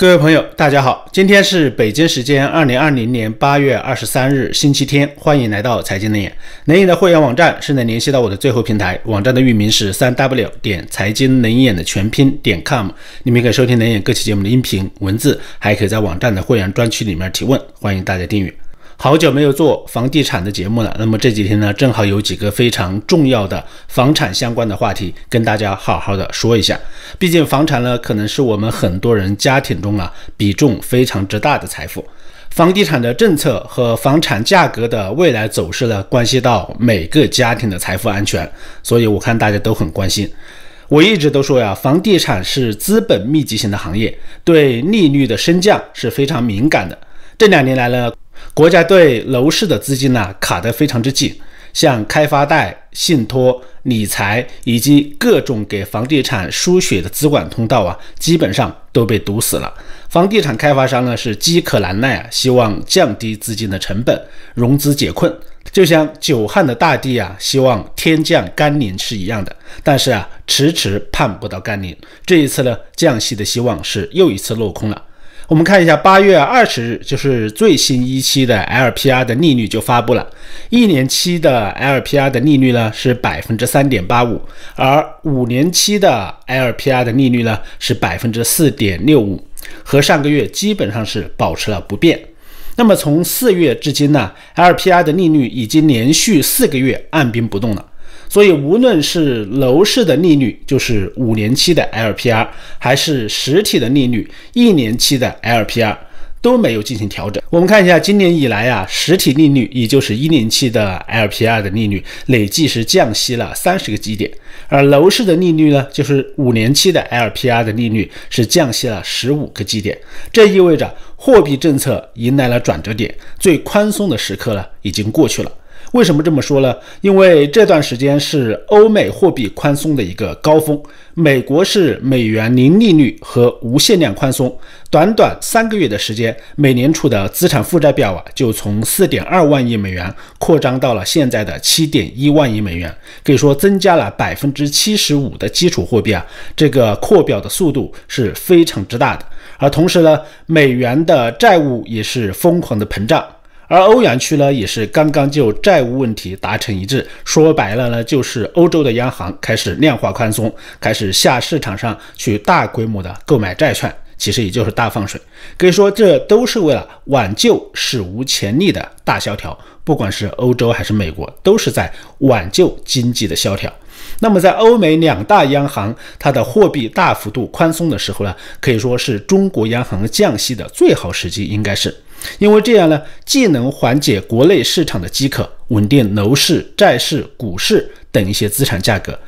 各位朋友，大家好，今天是北京时间二零二零年八月二十三日，星期天，欢迎来到财经能眼。能眼的会员网站是能联系到我的最后平台，网站的域名是三 w 点财经能眼的全拼点 com，你们可以收听能眼各期节目的音频文字，还可以在网站的会员专区里面提问，欢迎大家订阅。好久没有做房地产的节目了，那么这几天呢，正好有几个非常重要的房产相关的话题跟大家好好的说一下。毕竟房产呢，可能是我们很多人家庭中啊比重非常之大的财富。房地产的政策和房产价格的未来走势呢，关系到每个家庭的财富安全，所以我看大家都很关心。我一直都说呀，房地产是资本密集型的行业，对利率的升降是非常敏感的。这两年来呢。国家对楼市的资金呢卡得非常之紧，像开发贷、信托、理财以及各种给房地产输血的资管通道啊，基本上都被堵死了。房地产开发商呢是饥渴难耐啊，希望降低资金的成本，融资解困，就像久旱的大地啊，希望天降甘霖是一样的。但是啊，迟迟盼不到甘霖。这一次呢，降息的希望是又一次落空了。我们看一下，八月二十日就是最新一期的 LPR 的利率就发布了，一年期的 LPR 的利率呢是百分之三点八五，而五年期的 LPR 的利率呢是百分之四点六五，和上个月基本上是保持了不变。那么从四月至今呢，LPR 的利率已经连续四个月按兵不动了。所以，无论是楼市的利率，就是五年期的 LPR，还是实体的利率，一年期的 LPR，都没有进行调整。我们看一下，今年以来啊，实体利率，也就是一年期的 LPR 的利率，累计是降息了三十个基点；而楼市的利率呢，就是五年期的 LPR 的利率，是降息了十五个基点。这意味着货币政策迎来了转折点，最宽松的时刻呢，已经过去了。为什么这么说呢？因为这段时间是欧美货币宽松的一个高峰，美国是美元零利率和无限量宽松，短短三个月的时间，美联储的资产负债表啊就从四点二万亿美元扩张到了现在的七点一万亿美元，可以说增加了百分之七十五的基础货币啊，这个扩表的速度是非常之大的。而同时呢，美元的债务也是疯狂的膨胀。而欧元区呢，也是刚刚就债务问题达成一致。说白了呢，就是欧洲的央行开始量化宽松，开始下市场上去大规模的购买债券，其实也就是大放水。可以说，这都是为了挽救史无前例的大萧条。不管是欧洲还是美国，都是在挽救经济的萧条。那么，在欧美两大央行它的货币大幅度宽松的时候呢，可以说是中国央行降息的最好时机，应该是。因为这样呢，既能缓解国内市场的饥渴，稳定楼市、债市、股市等一些资产价格，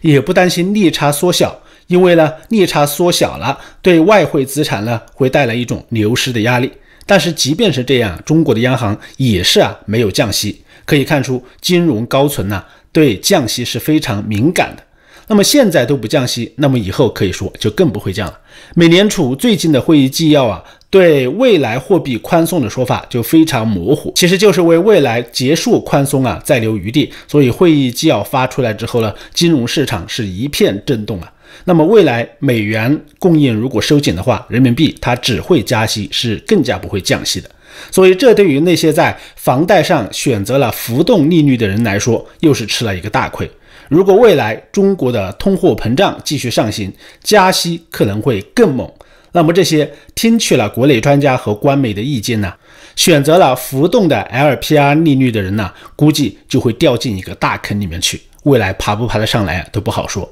也不担心利差缩小。因为呢，利差缩小了，对外汇资产呢会带来一种流失的压力。但是即便是这样，中国的央行也是啊没有降息。可以看出，金融高层呢对降息是非常敏感的。那么现在都不降息，那么以后可以说就更不会降了。美联储最近的会议纪要啊。对未来货币宽松的说法就非常模糊，其实就是为未来结束宽松啊再留余地。所以会议纪要发出来之后呢，金融市场是一片震动啊。那么未来美元供应如果收紧的话，人民币它只会加息，是更加不会降息的。所以这对于那些在房贷上选择了浮动利率的人来说，又是吃了一个大亏。如果未来中国的通货膨胀继续上行，加息可能会更猛。那么这些听取了国内专家和官媒的意见呢，选择了浮动的 LPR 利率的人呢，估计就会掉进一个大坑里面去，未来爬不爬得上来都不好说。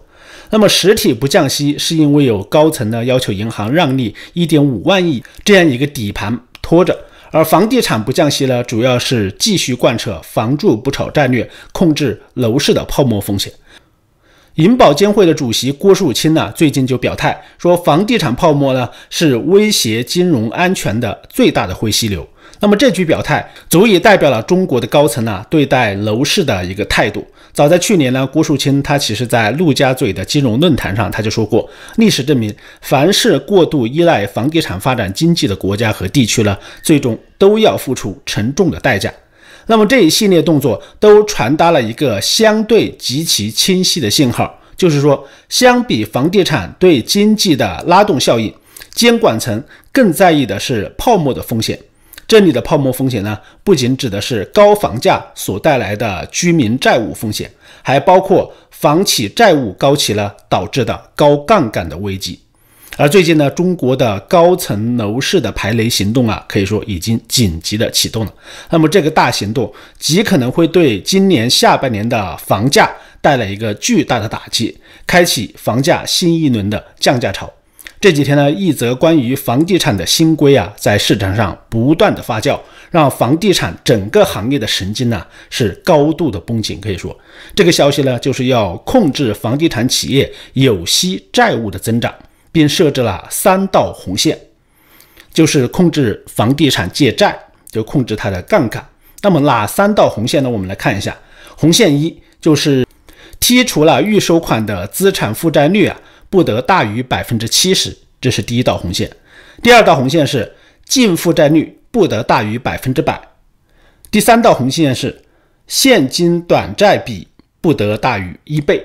那么实体不降息，是因为有高层呢要求银行让利一点五万亿这样一个底盘拖着，而房地产不降息呢，主要是继续贯彻房住不炒战略，控制楼市的泡沫风险。银保监会的主席郭树清呢，最近就表态说，房地产泡沫呢是威胁金融安全的最大的灰犀牛。那么这句表态足以代表了中国的高层呢对待楼市的一个态度。早在去年呢，郭树清他其实在陆家嘴的金融论坛上他就说过，历史证明，凡是过度依赖房地产发展经济的国家和地区呢，最终都要付出沉重的代价。那么这一系列动作都传达了一个相对极其清晰的信号，就是说，相比房地产对经济的拉动效应，监管层更在意的是泡沫的风险。这里的泡沫风险呢，不仅指的是高房价所带来的居民债务风险，还包括房企债务高企了导致的高杠杆的危机。而最近呢，中国的高层楼市的排雷行动啊，可以说已经紧急的启动了。那么这个大行动极可能会对今年下半年的房价带来一个巨大的打击，开启房价新一轮的降价潮。这几天呢，一则关于房地产的新规啊，在市场上不断的发酵，让房地产整个行业的神经呢是高度的绷紧。可以说，这个消息呢，就是要控制房地产企业有息债务的增长，并设置了三道红线，就是控制房地产借债，就控制它的杠杆。那么哪三道红线呢？我们来看一下，红线一就是剔除了预收款的资产负债率啊。不得大于百分之七十，这是第一道红线。第二道红线是净负债率不得大于百分之百。第三道红线是现金短债比不得大于一倍。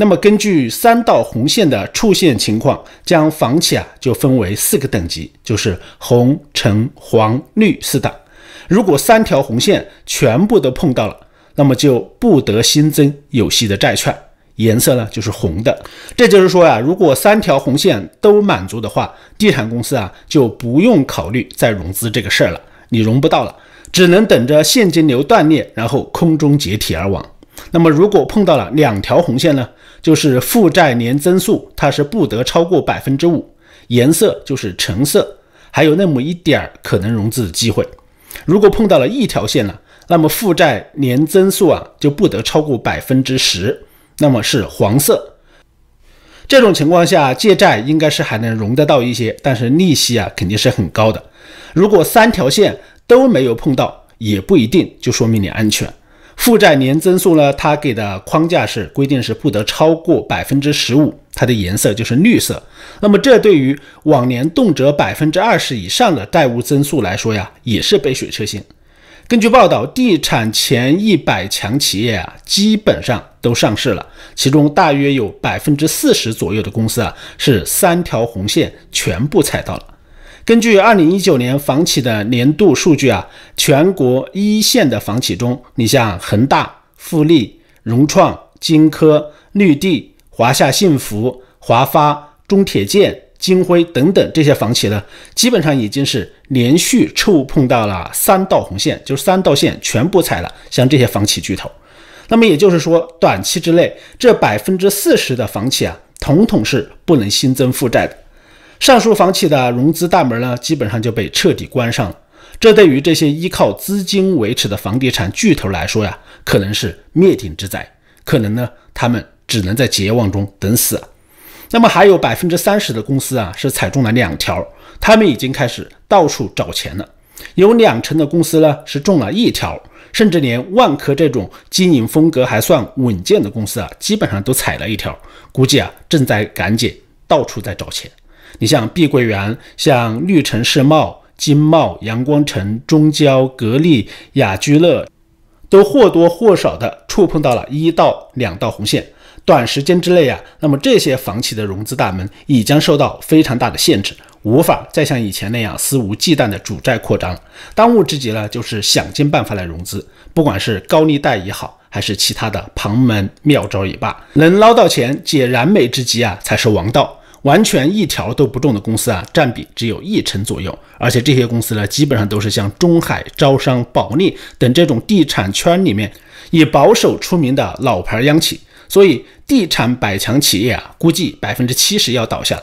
那么根据三道红线的出现情况，将房企啊就分为四个等级，就是红、橙、黄、绿四档。如果三条红线全部都碰到了，那么就不得新增有息的债券。颜色呢就是红的，这就是说呀，如果三条红线都满足的话，地产公司啊就不用考虑再融资这个事儿了，你融不到了，只能等着现金流断裂，然后空中解体而亡。那么如果碰到了两条红线呢，就是负债年增速它是不得超过百分之五，颜色就是橙色，还有那么一点儿可能融资的机会。如果碰到了一条线呢，那么负债年增速啊就不得超过百分之十。那么是黄色，这种情况下借债应该是还能融得到一些，但是利息啊肯定是很高的。如果三条线都没有碰到，也不一定就说明你安全。负债年增速呢，它给的框架是规定是不得超过百分之十五，它的颜色就是绿色。那么这对于往年动辄百分之二十以上的债务增速来说呀，也是杯水车薪。根据报道，地产前一百强企业啊，基本上都上市了，其中大约有百分之四十左右的公司啊，是三条红线全部踩到了。根据二零一九年房企的年度数据啊，全国一线的房企中，你像恒大、富力、融创、金科、绿地、华夏幸福、华发、中铁建。金辉等等这些房企呢，基本上已经是连续触碰到了三道红线，就是三道线全部踩了。像这些房企巨头，那么也就是说，短期之内这百分之四十的房企啊，统统是不能新增负债的。上述房企的融资大门呢，基本上就被彻底关上了。这对于这些依靠资金维持的房地产巨头来说呀，可能是灭顶之灾，可能呢，他们只能在绝望中等死。那么还有百分之三十的公司啊，是踩中了两条，他们已经开始到处找钱了。有两成的公司呢是中了一条，甚至连万科这种经营风格还算稳健的公司啊，基本上都踩了一条，估计啊正在赶紧到处在找钱。你像碧桂园、像绿城世贸、金茂、阳光城、中交、格力、雅居乐，都或多或少的触碰到了一到两道红线。短时间之内啊，那么这些房企的融资大门已将受到非常大的限制，无法再像以前那样肆无忌惮的主债扩张。当务之急呢，就是想尽办法来融资，不管是高利贷也好，还是其他的旁门妙招也罢，能捞到钱解燃眉之急啊，才是王道。完全一条都不中的公司啊，占比只有一成左右，而且这些公司呢，基本上都是像中海、招商、保利等这种地产圈里面以保守出名的老牌央企。所以，地产百强企业啊，估计百分之七十要倒下了。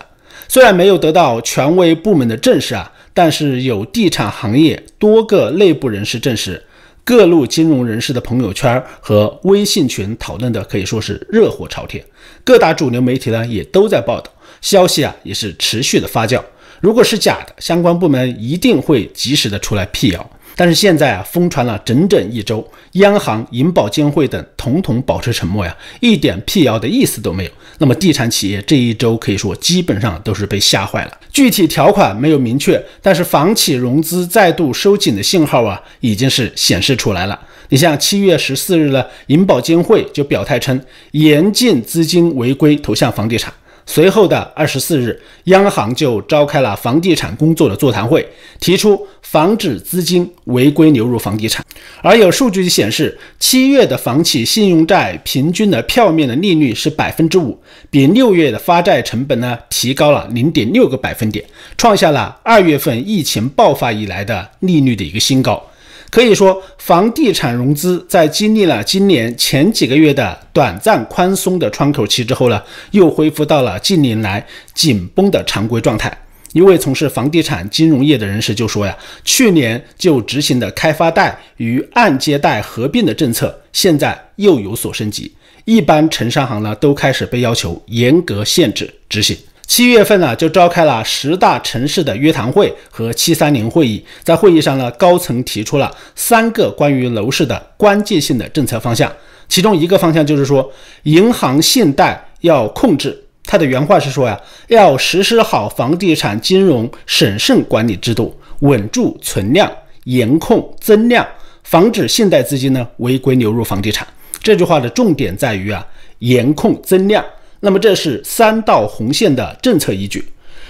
虽然没有得到权威部门的证实啊，但是有地产行业多个内部人士证实，各路金融人士的朋友圈和微信群讨论的可以说是热火朝天。各大主流媒体呢也都在报道，消息啊也是持续的发酵。如果是假的，相关部门一定会及时的出来辟谣。但是现在啊，疯传了整整一周，央行、银保监会等统统保持沉默呀，一点辟谣的意思都没有。那么地产企业这一周可以说基本上都是被吓坏了。具体条款没有明确，但是房企融资再度收紧的信号啊，已经是显示出来了。你像七月十四日呢，银保监会就表态称，严禁资金违规投向房地产。随后的二十四日，央行就召开了房地产工作的座谈会，提出防止资金违规流入房地产。而有数据显示，七月的房企信用债平均的票面的利率是百分之五，比六月的发债成本呢提高了零点六个百分点，创下了二月份疫情爆发以来的利率的一个新高。可以说，房地产融资在经历了今年前几个月的短暂宽松的窗口期之后呢，又恢复到了近年来紧绷的常规状态。一位从事房地产金融业的人士就说呀，去年就执行的开发贷与按揭贷合并的政策，现在又有所升级，一般城商行呢都开始被要求严格限制执行。七月份呢，就召开了十大城市的约谈会和七三零会议。在会议上呢，高层提出了三个关于楼市的关键性的政策方向。其中一个方向就是说，银行信贷要控制。他的原话是说呀，要实施好房地产金融审慎管理制度，稳住存量，严控增量，防止信贷资金呢违规流入房地产。这句话的重点在于啊，严控增量。那么这是三道红线的政策依据。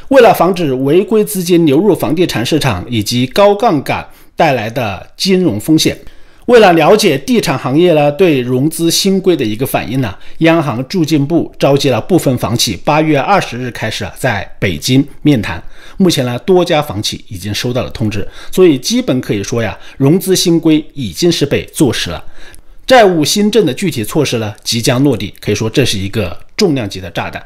为了防止违规资金流入房地产市场以及高杠杆带来的金融风险，为了了解地产行业呢对融资新规的一个反应呢，央行住建部召集了部分房企，八月二十日开始啊在北京面谈。目前呢，多家房企已经收到了通知，所以基本可以说呀，融资新规已经是被坐实了。债务新政的具体措施呢，即将落地，可以说这是一个重量级的炸弹。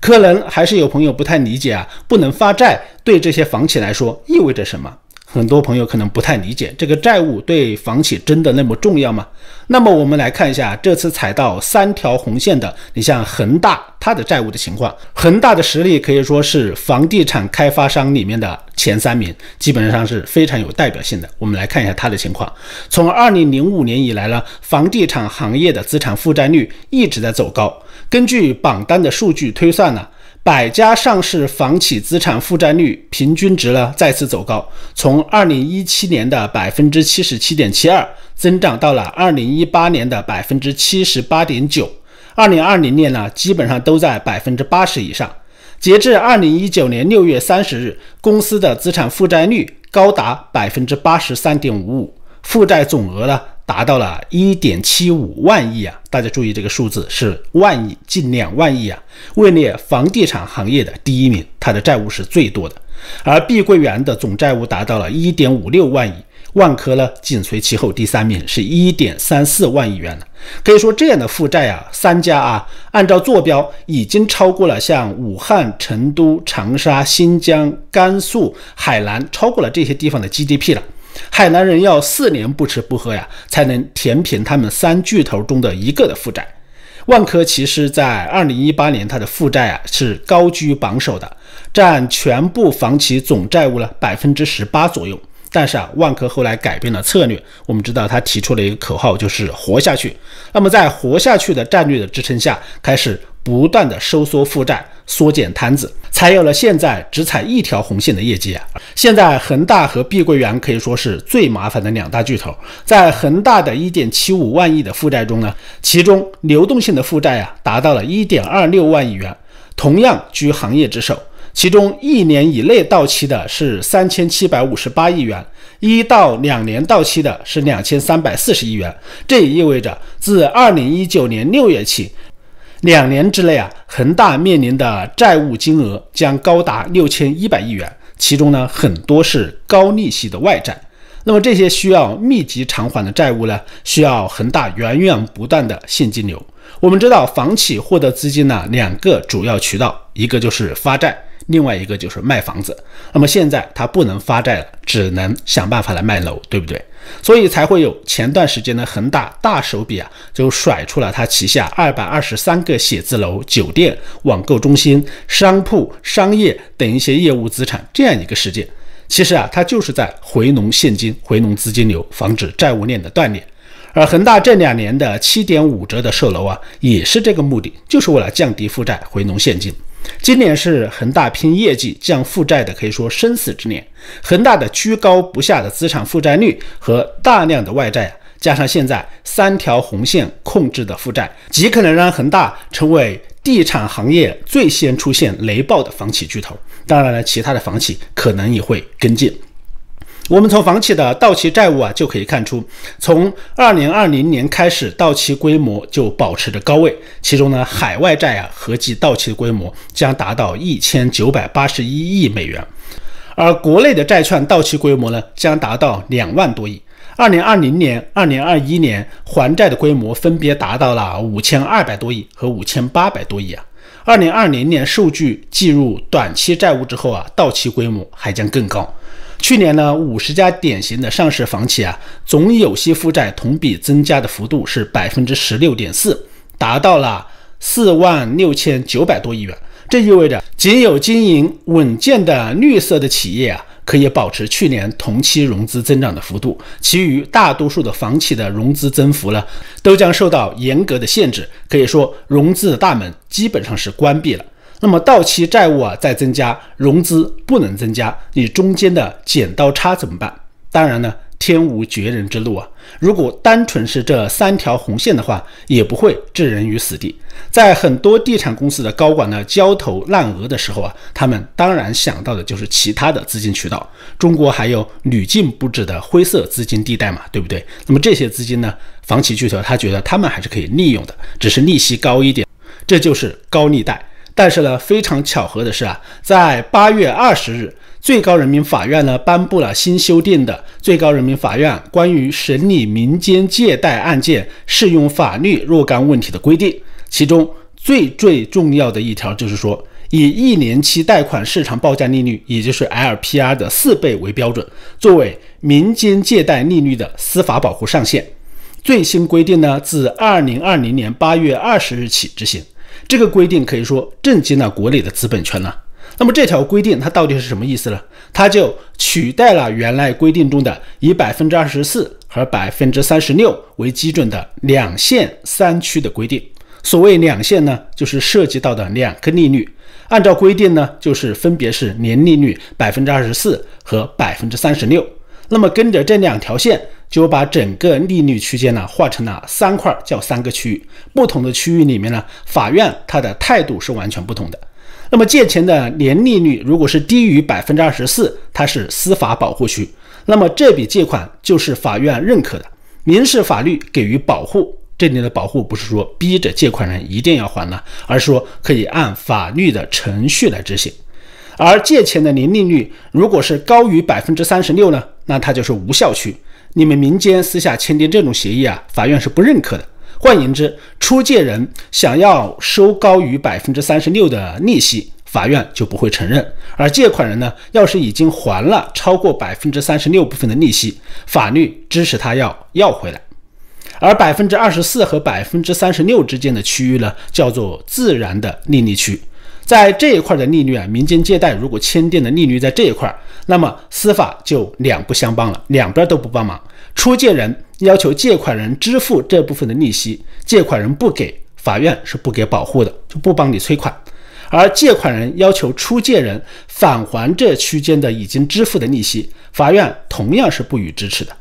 可能还是有朋友不太理解啊，不能发债对这些房企来说意味着什么？很多朋友可能不太理解，这个债务对房企真的那么重要吗？那么我们来看一下这次踩到三条红线的，你像恒大它的债务的情况。恒大的实力可以说是房地产开发商里面的前三名，基本上是非常有代表性的。我们来看一下它的情况。从二零零五年以来呢，房地产行业的资产负债率一直在走高。根据榜单的数据推算呢。百家上市房企资产负债率平均值呢再次走高，从二零一七年的百分之七十七点七二增长到了二零一八年的百分之七十八点九，二零二零年呢基本上都在百分之八十以上。截至二零一九年六月三十日，公司的资产负债率高达百分之八十三点五五，负债总额呢？达到了一点七五万亿啊！大家注意这个数字是万亿，近两万亿啊，位列房地产行业的第一名，它的债务是最多的。而碧桂园的总债务达到了一点五六万亿，万科呢紧随其后，第三名是一点三四万亿元了。可以说这样的负债啊，三家啊，按照坐标已经超过了像武汉、成都、长沙、新疆、甘肃、海南，超过了这些地方的 GDP 了。海南人要四年不吃不喝呀，才能填平他们三巨头中的一个的负债。万科其实，在二零一八年，它的负债啊是高居榜首的，占全部房企总债务了百分之十八左右。但是啊，万科后来改变了策略，我们知道他提出了一个口号，就是活下去。那么在活下去的战略的支撑下，开始不断的收缩负债。缩减摊子，才有了现在只踩一条红线的业绩啊！现在恒大和碧桂园可以说是最麻烦的两大巨头。在恒大的一点七五万亿的负债中呢，其中流动性的负债啊达到了一点二六万亿元，同样居行业之首。其中一年以内到期的是三千七百五十八亿元，一到两年到期的是两千三百四十亿元。这也意味着自二零一九年六月起。两年之内啊，恒大面临的债务金额将高达六千一百亿元，其中呢很多是高利息的外债。那么这些需要密集偿还的债务呢，需要恒大源源不断的现金流。我们知道，房企获得资金呢，两个主要渠道，一个就是发债。另外一个就是卖房子，那么现在他不能发债了，只能想办法来卖楼，对不对？所以才会有前段时间的恒大大手笔啊，就甩出了他旗下二百二十三个写字楼、酒店、网购中心、商铺、商业等一些业务资产这样一个事件。其实啊，他就是在回笼现金、回笼资金流，防止债务链的断裂。而恒大这两年的七点五折的售楼啊，也是这个目的，就是为了降低负债、回笼现金。今年是恒大拼业绩、降负债的，可以说生死之年。恒大的居高不下的资产负债率和大量的外债啊，加上现在三条红线控制的负债，极可能让恒大成为地产行业最先出现雷暴的房企巨头。当然了，其他的房企可能也会跟进。我们从房企的到期债务啊就可以看出，从二零二零年开始，到期规模就保持着高位。其中呢，海外债啊合计到期的规模将达到一千九百八十一亿美元，而国内的债券到期规模呢将达到两万多亿。二零二零年、二零二一年还债的规模分别达到了五千二百多亿和五千八百多亿啊。二零二零年数据计入短期债务之后啊，到期规模还将更高。去年呢，五十家典型的上市房企啊，总有息负债同比增加的幅度是百分之十六点四，达到了四万六千九百多亿元。这意味着，仅有经营稳健的绿色的企业啊，可以保持去年同期融资增长的幅度，其余大多数的房企的融资增幅呢，都将受到严格的限制。可以说，融资的大门基本上是关闭了。那么到期债务啊在增加，融资不能增加，你中间的剪刀差怎么办？当然呢，天无绝人之路啊。如果单纯是这三条红线的话，也不会置人于死地。在很多地产公司的高管呢焦头烂额的时候啊，他们当然想到的就是其他的资金渠道。中国还有屡禁不止的灰色资金地带嘛，对不对？那么这些资金呢，房企巨头他觉得他们还是可以利用的，只是利息高一点，这就是高利贷。但是呢，非常巧合的是啊，在八月二十日，最高人民法院呢颁布了新修订的《最高人民法院关于审理民间借贷案件适用法律若干问题的规定》，其中最最重要的一条就是说，以一年期贷款市场报价利率，也就是 LPR 的四倍为标准，作为民间借贷利率的司法保护上限。最新规定呢，自二零二零年八月二十日起执行。这个规定可以说震惊了国内的资本圈呢。那么这条规定它到底是什么意思呢？它就取代了原来规定中的以百分之二十四和百分之三十六为基准的两线三区的规定。所谓两线呢，就是涉及到的两个利率。按照规定呢，就是分别是年利率百分之二十四和百分之三十六。那么跟着这两条线。就把整个利率区间呢划成了三块，叫三个区域。不同的区域里面呢，法院它的态度是完全不同的。那么借钱的年利率如果是低于百分之二十四，它是司法保护区，那么这笔借款就是法院认可的，民事法律给予保护。这里的保护不是说逼着借款人一定要还了，而是说可以按法律的程序来执行。而借钱的年利率如果是高于百分之三十六呢，那它就是无效区。你们民间私下签订这种协议啊，法院是不认可的。换言之，出借人想要收高于百分之三十六的利息，法院就不会承认；而借款人呢，要是已经还了超过百分之三十六部分的利息，法律支持他要要回来。而百分之二十四和百分之三十六之间的区域呢，叫做自然的利率区。在这一块的利率啊，民间借贷如果签订的利率在这一块，那么司法就两不相帮了，两边都不帮忙。出借人要求借款人支付这部分的利息，借款人不给，法院是不给保护的，就不帮你催款；而借款人要求出借人返还这区间的已经支付的利息，法院同样是不予支持的。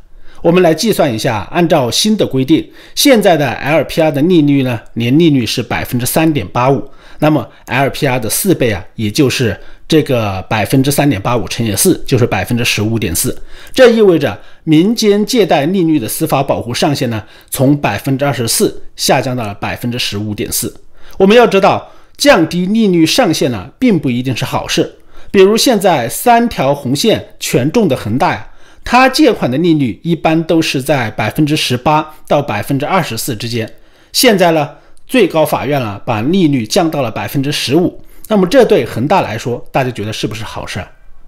我们来计算一下，按照新的规定，现在的 LPR 的利率呢，年利率是百分之三点八五。那么 LPR 的四倍啊，也就是这个百分之三点八五乘以四，就是百分之十五点四。这意味着民间借贷利率的司法保护上限呢，从百分之二十四下降到了百分之十五点四。我们要知道，降低利率上限呢，并不一定是好事。比如现在三条红线权重的恒大呀，它借款的利率一般都是在百分之十八到百分之二十四之间。现在呢？最高法院了，把利率降到了百分之十五。那么这对恒大来说，大家觉得是不是好事？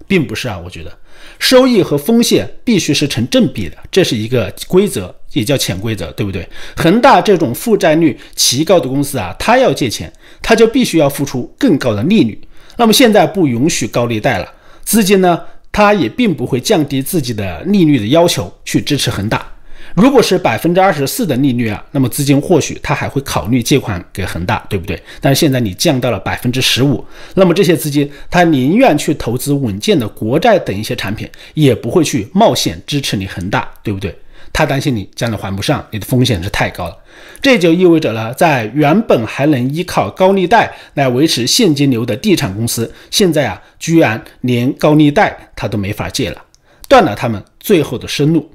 并不是啊，我觉得收益和风险必须是成正比的，这是一个规则，也叫潜规则，对不对？恒大这种负债率奇高的公司啊，它要借钱，它就必须要付出更高的利率。那么现在不允许高利贷了，资金呢，它也并不会降低自己的利率的要求去支持恒大。如果是百分之二十四的利率啊，那么资金或许他还会考虑借款给恒大，对不对？但是现在你降到了百分之十五，那么这些资金他宁愿去投资稳健的国债等一些产品，也不会去冒险支持你恒大，对不对？他担心你将来还不上，你的风险是太高了。这就意味着呢，在原本还能依靠高利贷来维持现金流的地产公司，现在啊，居然连高利贷他都没法借了，断了他们最后的生路。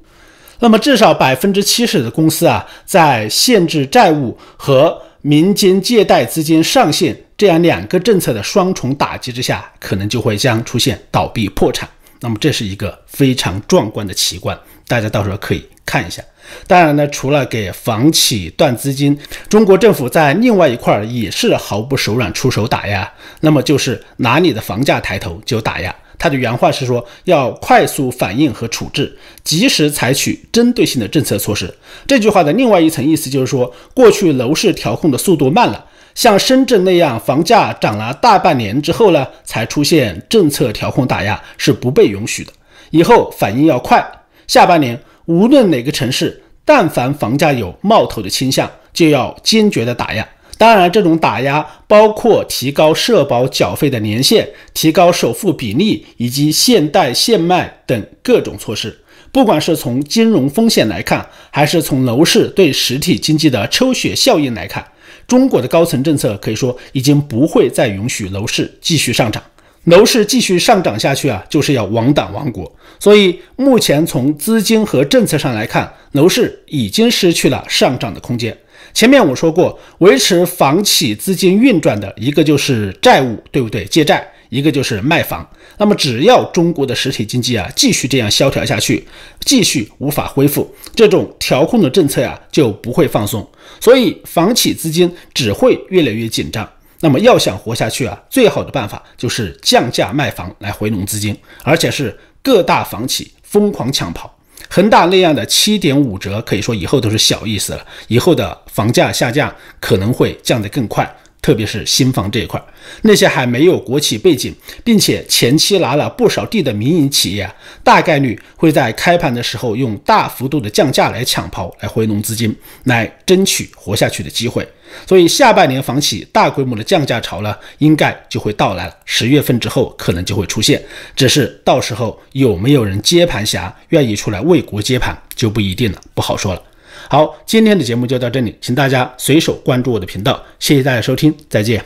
那么，至少百分之七十的公司啊，在限制债务和民间借贷资金上限这样两个政策的双重打击之下，可能就会将出现倒闭破产。那么，这是一个非常壮观的奇观，大家到时候可以看一下。当然呢，除了给房企断资金，中国政府在另外一块也是毫不手软出手打压，那么就是哪里的房价抬头就打压。他的原话是说，要快速反应和处置，及时采取针对性的政策措施。这句话的另外一层意思就是说，过去楼市调控的速度慢了，像深圳那样，房价涨了大半年之后呢，才出现政策调控打压是不被允许的。以后反应要快，下半年无论哪个城市，但凡房价有冒头的倾向，就要坚决的打压。当然，这种打压包括提高社保缴费的年限、提高首付比例以及限贷限卖等各种措施。不管是从金融风险来看，还是从楼市对实体经济的抽血效应来看，中国的高层政策可以说已经不会再允许楼市继续上涨。楼市继续上涨下去啊，就是要亡党亡国。所以目前从资金和政策上来看，楼市已经失去了上涨的空间。前面我说过，维持房企资金运转的一个就是债务，对不对？借债，一个就是卖房。那么只要中国的实体经济啊继续这样萧条下去，继续无法恢复，这种调控的政策呀就不会放松，所以房企资金只会越来越紧张。那么要想活下去啊，最好的办法就是降价卖房来回笼资金，而且是各大房企疯狂抢跑。恒大那样的七点五折，可以说以后都是小意思了。以后的房价下降可能会降得更快，特别是新房这一块。那些还没有国企背景，并且前期拿了不少地的民营企业，大概率会在开盘的时候用大幅度的降价来抢跑，来回笼资金，来争取活下去的机会。所以下半年房企大规模的降价潮呢，应该就会到来了。十月份之后可能就会出现，只是到时候有没有人接盘侠愿意出来为国接盘就不一定了，不好说了。好，今天的节目就到这里，请大家随手关注我的频道，谢谢大家收听，再见。